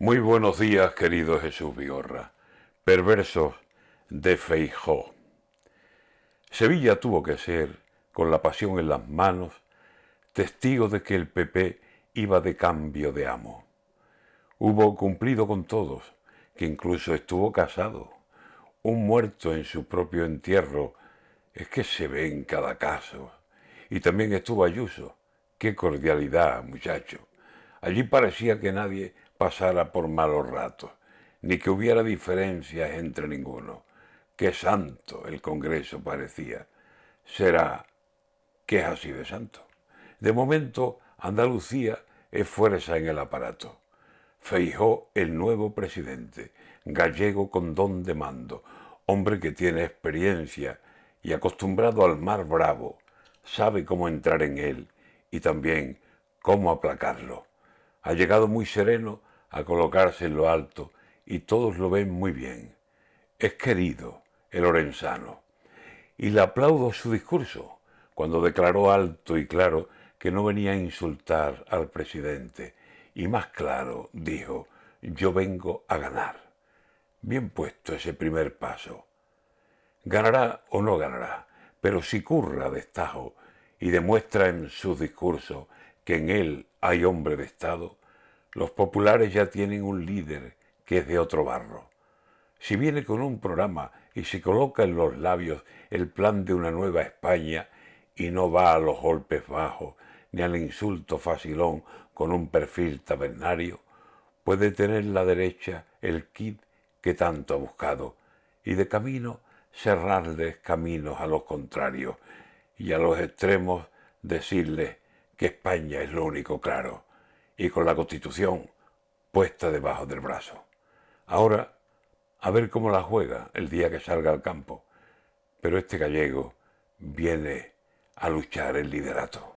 Muy buenos días, querido Jesús Vigorra. Perversos de Feijó. Sevilla tuvo que ser, con la pasión en las manos, testigo de que el PP iba de cambio de amo. Hubo cumplido con todos, que incluso estuvo casado. Un muerto en su propio entierro es que se ve en cada caso. Y también estuvo Ayuso. Qué cordialidad, muchacho. Allí parecía que nadie pasara por malos ratos, ni que hubiera diferencias entre ninguno. Qué santo el Congreso parecía. Será que es así de santo. De momento, Andalucía es fuerza en el aparato. Feijó el nuevo presidente, gallego con don de mando, hombre que tiene experiencia y acostumbrado al mar bravo, sabe cómo entrar en él y también cómo aplacarlo. Ha llegado muy sereno a colocarse en lo alto y todos lo ven muy bien. Es querido el Lorenzano. Y le aplaudo su discurso cuando declaró alto y claro que no venía a insultar al presidente. Y más claro, dijo, yo vengo a ganar. Bien puesto ese primer paso. Ganará o no ganará, pero si curra destajo y demuestra en su discurso que en él hay hombre de Estado, los populares ya tienen un líder que es de otro barro. Si viene con un programa y se coloca en los labios el plan de una nueva España y no va a los golpes bajos ni al insulto facilón con un perfil tabernario, puede tener la derecha el kit que tanto ha buscado y de camino cerrarles caminos a los contrarios y a los extremos decirles que España es lo único claro y con la Constitución puesta debajo del brazo. Ahora, a ver cómo la juega el día que salga al campo. Pero este gallego viene a luchar el liderato.